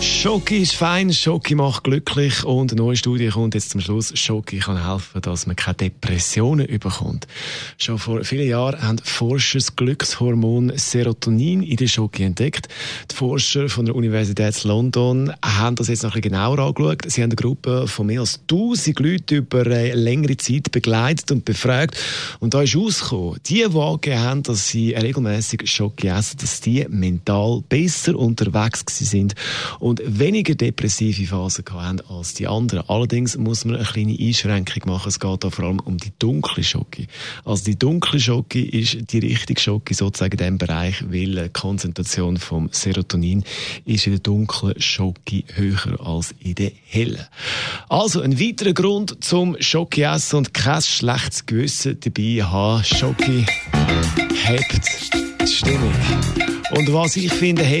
Schoki ist fein, Schoki macht glücklich und eine neue Studie kommt jetzt zum Schluss. Schoki kann helfen, dass man keine Depressionen überkommt. Schon vor vielen Jahren haben Forscher das Glückshormon Serotonin in der Schoki entdeckt. Die Forscher von der Universität London haben das jetzt noch ein bisschen genauer angeschaut. Sie haben eine Gruppe von mehr als 1000 Leuten über eine längere Zeit begleitet und befragt. Und da ist rausgekommen, die, angegeben haben, dass sie regelmäßig Schoki essen, dass die mental besser unterwegs sind und weniger depressive Phasen haben als die anderen. Allerdings muss man eine kleine Einschränkung machen. Es geht da vor allem um die dunkle Schocke. Also die dunkle Schocke ist die richtige Schocke sozusagen in diesem Bereich, weil die Konzentration vom Serotonin ist in der dunklen Schocke höher als in der hellen. Also ein weiterer Grund zum Schocke essen und kein schlechtes Gewissen dabei haben. Schocke hebt die Stimmung. Und was ich finde,